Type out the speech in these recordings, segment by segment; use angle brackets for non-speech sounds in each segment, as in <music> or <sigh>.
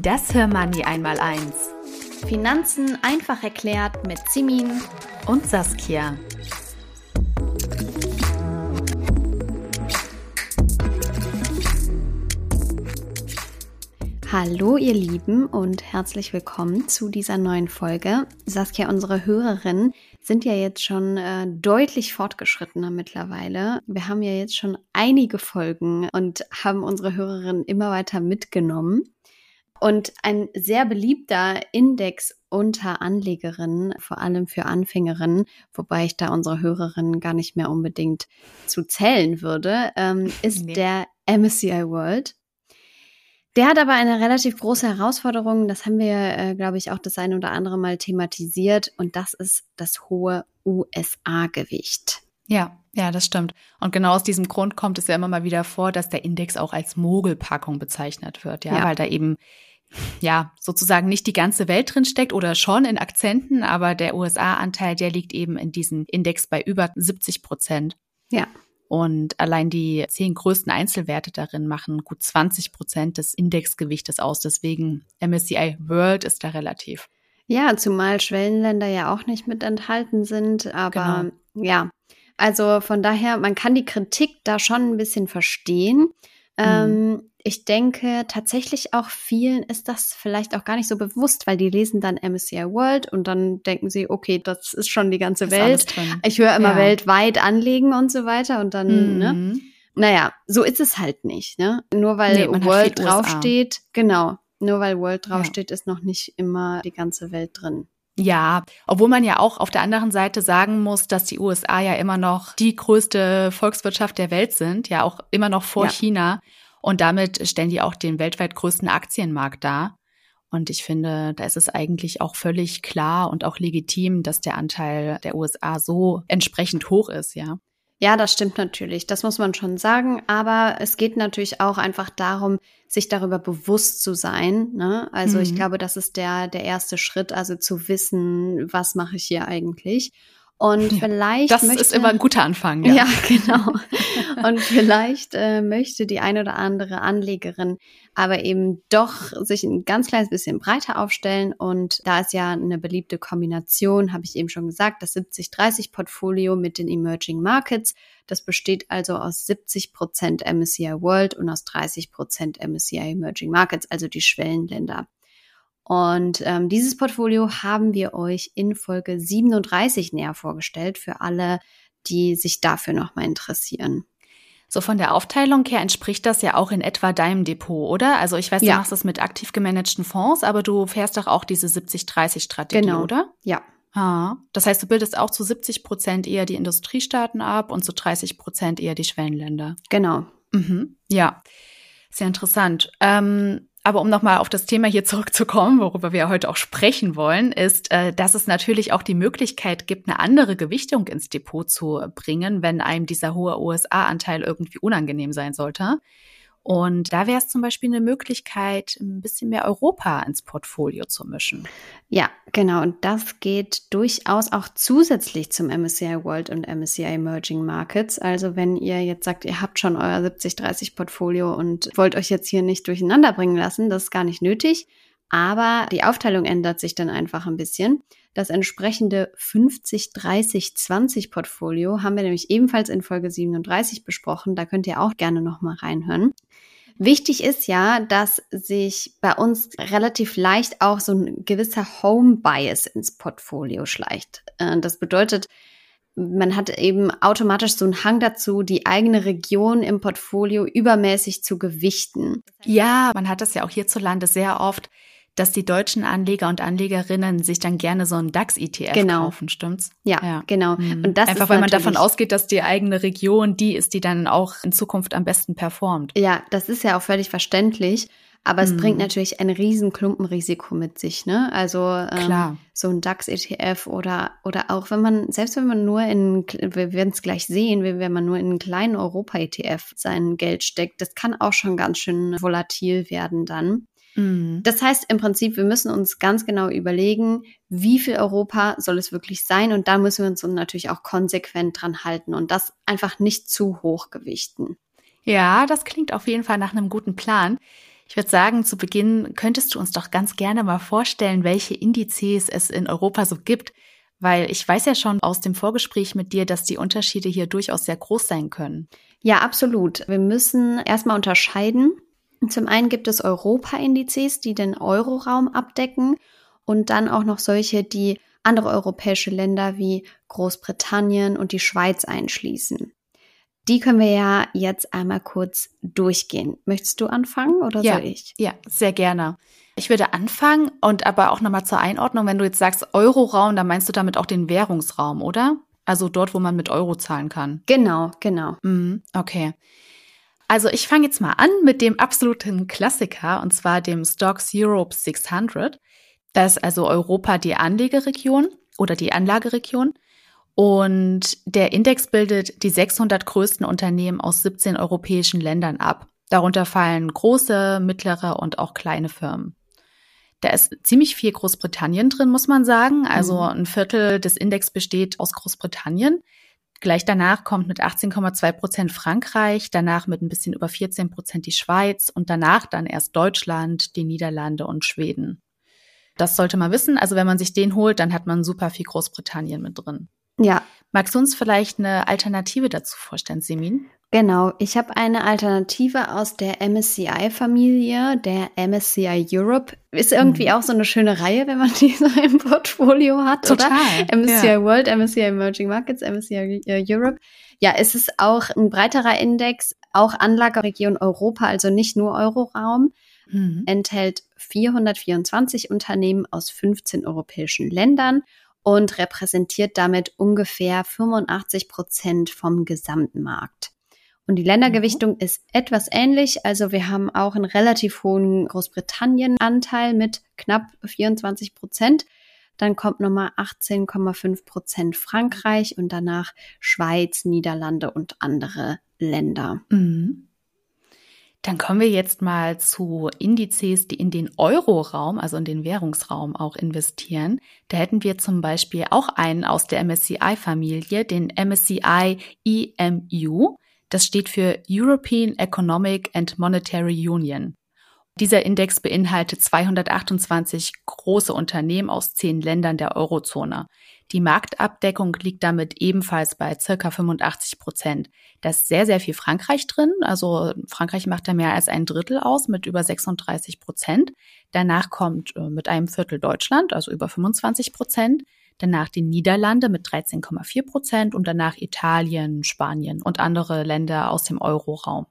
Das Hörmoney einmal eins. Finanzen einfach erklärt mit Simin und Saskia. Hallo ihr Lieben und herzlich willkommen zu dieser neuen Folge. Saskia, unsere Hörerinnen sind ja jetzt schon äh, deutlich fortgeschrittener mittlerweile. Wir haben ja jetzt schon einige Folgen und haben unsere Hörerinnen immer weiter mitgenommen. Und ein sehr beliebter Index unter Anlegerinnen, vor allem für Anfängerinnen, wobei ich da unsere Hörerinnen gar nicht mehr unbedingt zu zählen würde, ähm, <laughs> ist nee. der MSCI World. Der hat aber eine relativ große Herausforderung, das haben wir, äh, glaube ich, auch das eine oder andere Mal thematisiert, und das ist das hohe USA-Gewicht. Ja, ja, das stimmt. Und genau aus diesem Grund kommt es ja immer mal wieder vor, dass der Index auch als Mogelpackung bezeichnet wird, ja, ja. weil da eben ja, sozusagen nicht die ganze Welt drin steckt oder schon in Akzenten, aber der USA-Anteil, der liegt eben in diesem Index bei über 70 Prozent. Ja. Und allein die zehn größten Einzelwerte darin machen gut 20 Prozent des Indexgewichtes aus. Deswegen MSCI World ist da relativ. Ja, zumal Schwellenländer ja auch nicht mit enthalten sind. Aber genau. ja, also von daher, man kann die Kritik da schon ein bisschen verstehen. Mhm. Ähm, ich denke tatsächlich auch vielen ist das vielleicht auch gar nicht so bewusst, weil die lesen dann MSCI World und dann denken sie, okay, das ist schon die ganze Welt. Ich höre immer ja. weltweit anlegen und so weiter und dann, ne? mhm. ne? Naja, so ist es halt nicht, ne? Nur weil nee, World draufsteht, genau, nur weil World draufsteht, ja. ist noch nicht immer die ganze Welt drin. Ja, obwohl man ja auch auf der anderen Seite sagen muss, dass die USA ja immer noch die größte Volkswirtschaft der Welt sind, ja auch immer noch vor ja. China. Und damit stellen die auch den weltweit größten Aktienmarkt dar. Und ich finde, da ist es eigentlich auch völlig klar und auch legitim, dass der Anteil der USA so entsprechend hoch ist, ja. Ja, das stimmt natürlich. Das muss man schon sagen. Aber es geht natürlich auch einfach darum, sich darüber bewusst zu sein. Ne? Also mhm. ich glaube, das ist der, der erste Schritt, also zu wissen, was mache ich hier eigentlich. Und vielleicht. Das möchte, ist immer ein guter Anfang, ja. Ja, <laughs> genau. Und vielleicht äh, möchte die eine oder andere Anlegerin aber eben doch sich ein ganz kleines bisschen breiter aufstellen. Und da ist ja eine beliebte Kombination, habe ich eben schon gesagt, das 70-30-Portfolio mit den Emerging Markets. Das besteht also aus 70 Prozent MSCI World und aus 30 Prozent MSCI Emerging Markets, also die Schwellenländer. Und ähm, dieses Portfolio haben wir euch in Folge 37 näher vorgestellt für alle, die sich dafür nochmal interessieren. So von der Aufteilung her entspricht das ja auch in etwa deinem Depot, oder? Also ich weiß, du ja. machst das mit aktiv gemanagten Fonds, aber du fährst doch auch diese 70-30-Strategie, genau. oder? Ja. Ah, das heißt, du bildest auch zu 70 Prozent eher die Industriestaaten ab und zu 30 Prozent eher die Schwellenländer. Genau. Mhm. Ja, sehr interessant. Ähm, aber um nochmal auf das Thema hier zurückzukommen, worüber wir heute auch sprechen wollen, ist, äh, dass es natürlich auch die Möglichkeit gibt, eine andere Gewichtung ins Depot zu bringen, wenn einem dieser hohe USA-Anteil irgendwie unangenehm sein sollte. Und da wäre es zum Beispiel eine Möglichkeit, ein bisschen mehr Europa ins Portfolio zu mischen. Ja, genau. Und das geht durchaus auch zusätzlich zum MSCI World und MSCI Emerging Markets. Also wenn ihr jetzt sagt, ihr habt schon euer 70-30 Portfolio und wollt euch jetzt hier nicht durcheinander bringen lassen, das ist gar nicht nötig. Aber die Aufteilung ändert sich dann einfach ein bisschen. Das entsprechende 50-30-20 Portfolio haben wir nämlich ebenfalls in Folge 37 besprochen. Da könnt ihr auch gerne nochmal reinhören. Wichtig ist ja, dass sich bei uns relativ leicht auch so ein gewisser Home-Bias ins Portfolio schleicht. Äh, das bedeutet, man hat eben automatisch so einen Hang dazu, die eigene Region im Portfolio übermäßig zu gewichten. Ja, man hat das ja auch hierzulande sehr oft, dass die deutschen Anleger und Anlegerinnen sich dann gerne so einen DAX-ETF genau. kaufen, stimmt's? Ja, ja. genau. Mhm. Und das Einfach weil man davon ausgeht, dass die eigene Region die ist, die dann auch in Zukunft am besten performt. Ja, das ist ja auch völlig verständlich. Aber es mhm. bringt natürlich ein riesen Klumpenrisiko mit sich, ne? Also ähm, so ein DAX-ETF oder oder auch wenn man, selbst wenn man nur in, wir werden es gleich sehen, wenn man nur in einen kleinen Europa-ETF sein Geld steckt, das kann auch schon ganz schön volatil werden dann. Mhm. Das heißt im Prinzip, wir müssen uns ganz genau überlegen, wie viel Europa soll es wirklich sein und da müssen wir uns natürlich auch konsequent dran halten und das einfach nicht zu hoch gewichten. Ja, das klingt auf jeden Fall nach einem guten Plan. Ich würde sagen, zu Beginn könntest du uns doch ganz gerne mal vorstellen, welche Indizes es in Europa so gibt, weil ich weiß ja schon aus dem Vorgespräch mit dir, dass die Unterschiede hier durchaus sehr groß sein können. Ja, absolut. Wir müssen erstmal unterscheiden. Zum einen gibt es Europa-Indizes, die den Euroraum abdecken und dann auch noch solche, die andere europäische Länder wie Großbritannien und die Schweiz einschließen. Die können wir ja jetzt einmal kurz durchgehen. Möchtest du anfangen oder ja, soll ich? Ja, sehr gerne. Ich würde anfangen und aber auch nochmal zur Einordnung, wenn du jetzt sagst Euroraum, dann meinst du damit auch den Währungsraum, oder? Also dort, wo man mit Euro zahlen kann. Genau, genau. Mhm, okay. Also ich fange jetzt mal an mit dem absoluten Klassiker und zwar dem Stocks Europe 600. Da ist also Europa die Anlegeregion oder die Anlageregion. Und der Index bildet die 600 größten Unternehmen aus 17 europäischen Ländern ab. Darunter fallen große, mittlere und auch kleine Firmen. Da ist ziemlich viel Großbritannien drin, muss man sagen. Also mhm. ein Viertel des Index besteht aus Großbritannien. Gleich danach kommt mit 18,2 Prozent Frankreich, danach mit ein bisschen über 14 Prozent die Schweiz und danach dann erst Deutschland, die Niederlande und Schweden. Das sollte man wissen. Also wenn man sich den holt, dann hat man super viel Großbritannien mit drin. Ja. Magst du uns vielleicht eine Alternative dazu vorstellen, Semin? Genau, ich habe eine Alternative aus der MSCI-Familie, der MSCI Europe. Ist irgendwie mhm. auch so eine schöne Reihe, wenn man <laughs> die so im Portfolio hat, Total. oder? MSCI ja. World, MSCI Emerging Markets, MSCI Europe. Ja, es ist auch ein breiterer Index, auch Anlageregion Europa, also nicht nur Euroraum. Mhm. Enthält 424 Unternehmen aus 15 europäischen Ländern und repräsentiert damit ungefähr 85 Prozent vom gesamten Markt. Und die Ländergewichtung mhm. ist etwas ähnlich. Also wir haben auch einen relativ hohen Großbritannien-Anteil mit knapp 24 Prozent. Dann kommt nochmal 18,5 Prozent Frankreich und danach Schweiz, Niederlande und andere Länder. Mhm. Dann kommen wir jetzt mal zu Indizes, die in den Euro-Raum, also in den Währungsraum auch investieren. Da hätten wir zum Beispiel auch einen aus der MSCI-Familie, den MSCI EMU. Das steht für European Economic and Monetary Union. Dieser Index beinhaltet 228 große Unternehmen aus zehn Ländern der Eurozone. Die Marktabdeckung liegt damit ebenfalls bei circa 85 Prozent. Da ist sehr, sehr viel Frankreich drin. Also Frankreich macht da mehr als ein Drittel aus mit über 36 Prozent. Danach kommt äh, mit einem Viertel Deutschland, also über 25 Prozent. Danach die Niederlande mit 13,4 Prozent und danach Italien, Spanien und andere Länder aus dem Euroraum.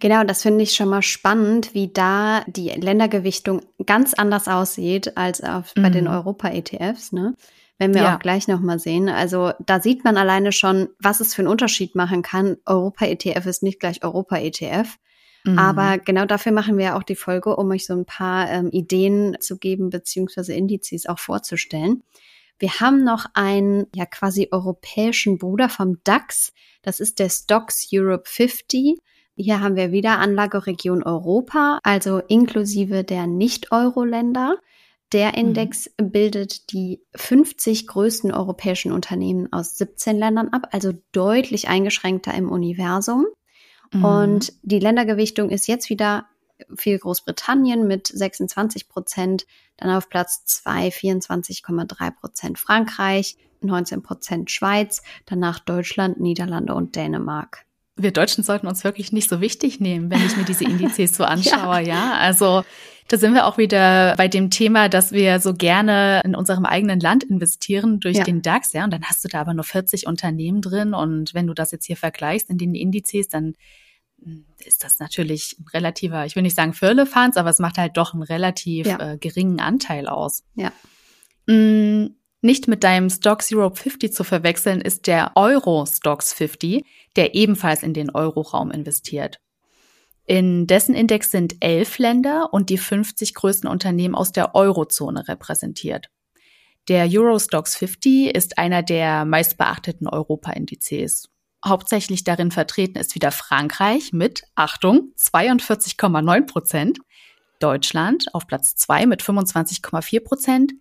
Genau, das finde ich schon mal spannend, wie da die Ländergewichtung ganz anders aussieht als auf, bei den mhm. Europa-ETFs. Ne? wenn wir ja. auch gleich nochmal sehen. Also da sieht man alleine schon, was es für einen Unterschied machen kann. Europa-ETF ist nicht gleich Europa-ETF. Mhm. Aber genau dafür machen wir auch die Folge, um euch so ein paar ähm, Ideen zu geben, beziehungsweise Indizes auch vorzustellen. Wir haben noch einen ja quasi europäischen Bruder vom DAX. Das ist der Stocks Europe 50. Hier haben wir wieder Anlageregion Europa, also inklusive der Nicht-Euro-Länder. Der mhm. Index mhm. bildet die 50 größten europäischen Unternehmen aus 17 Ländern ab, also deutlich eingeschränkter im Universum. Mhm. Und die Ländergewichtung ist jetzt wieder viel Großbritannien mit 26 Prozent, dann auf Platz 2 24,3 Prozent Frankreich, 19 Prozent Schweiz, danach Deutschland, Niederlande und Dänemark wir Deutschen sollten uns wirklich nicht so wichtig nehmen, wenn ich mir diese Indizes so <laughs> anschaue, ja. ja. Also da sind wir auch wieder bei dem Thema, dass wir so gerne in unserem eigenen Land investieren durch ja. den DAX, ja. Und dann hast du da aber nur 40 Unternehmen drin. Und wenn du das jetzt hier vergleichst in den Indizes, dann ist das natürlich ein relativer, ich will nicht sagen Firlefanz, aber es macht halt doch einen relativ ja. äh, geringen Anteil aus. Ja. Mm, nicht mit deinem Stocks Europe 50 zu verwechseln ist der Euro Stocks 50, der ebenfalls in den Euroraum investiert. In dessen Index sind elf Länder und die 50 größten Unternehmen aus der Eurozone repräsentiert. Der Eurostox 50 ist einer der meistbeachteten Europa-Indizes. Hauptsächlich darin vertreten ist wieder Frankreich mit, Achtung, 42,9 Prozent, Deutschland auf Platz 2 mit 25,4 Prozent,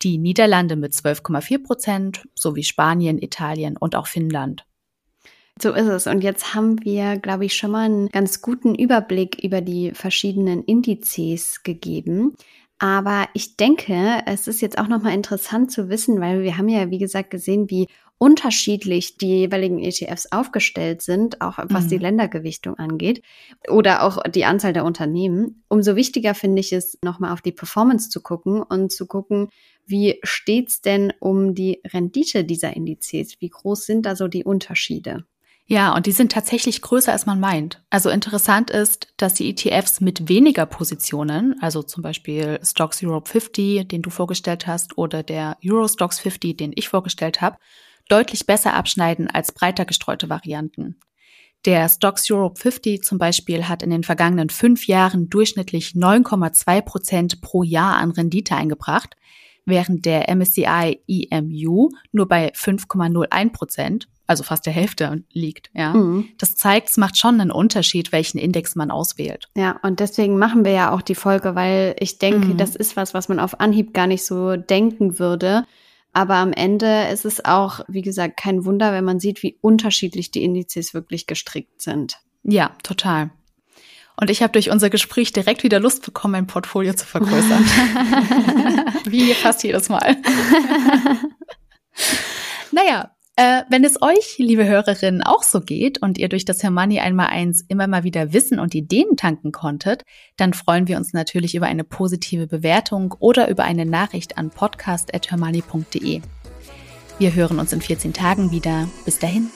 die Niederlande mit 12,4 Prozent sowie Spanien, Italien und auch Finnland. So ist es. Und jetzt haben wir, glaube ich, schon mal einen ganz guten Überblick über die verschiedenen Indizes gegeben. Aber ich denke, es ist jetzt auch nochmal interessant zu wissen, weil wir haben ja, wie gesagt, gesehen, wie unterschiedlich die jeweiligen ETFs aufgestellt sind, auch was mhm. die Ländergewichtung angeht oder auch die Anzahl der Unternehmen. Umso wichtiger finde ich es, nochmal auf die Performance zu gucken und zu gucken, wie steht's denn um die Rendite dieser Indizes? Wie groß sind da so die Unterschiede? Ja, und die sind tatsächlich größer, als man meint. Also interessant ist, dass die ETFs mit weniger Positionen, also zum Beispiel Stocks Europe 50, den du vorgestellt hast, oder der Euro Stocks 50, den ich vorgestellt habe, deutlich besser abschneiden als breiter gestreute Varianten. Der Stocks Europe 50 zum Beispiel hat in den vergangenen fünf Jahren durchschnittlich 9,2 Prozent pro Jahr an Rendite eingebracht, während der MSCI EMU nur bei 5,01 Prozent also fast der Hälfte liegt. Ja, mhm. das zeigt, es macht schon einen Unterschied, welchen Index man auswählt. Ja, und deswegen machen wir ja auch die Folge, weil ich denke, mhm. das ist was, was man auf Anhieb gar nicht so denken würde. Aber am Ende ist es auch, wie gesagt, kein Wunder, wenn man sieht, wie unterschiedlich die Indizes wirklich gestrickt sind. Ja, total. Und ich habe durch unser Gespräch direkt wieder Lust bekommen, mein Portfolio zu vergrößern. <laughs> wie fast jedes Mal. <laughs> naja, äh, wenn es euch, liebe Hörerinnen, auch so geht und ihr durch das Hermoney einmal eins immer mal wieder Wissen und Ideen tanken konntet, dann freuen wir uns natürlich über eine positive Bewertung oder über eine Nachricht an podcast.hermoney.de. Wir hören uns in 14 Tagen wieder. Bis dahin.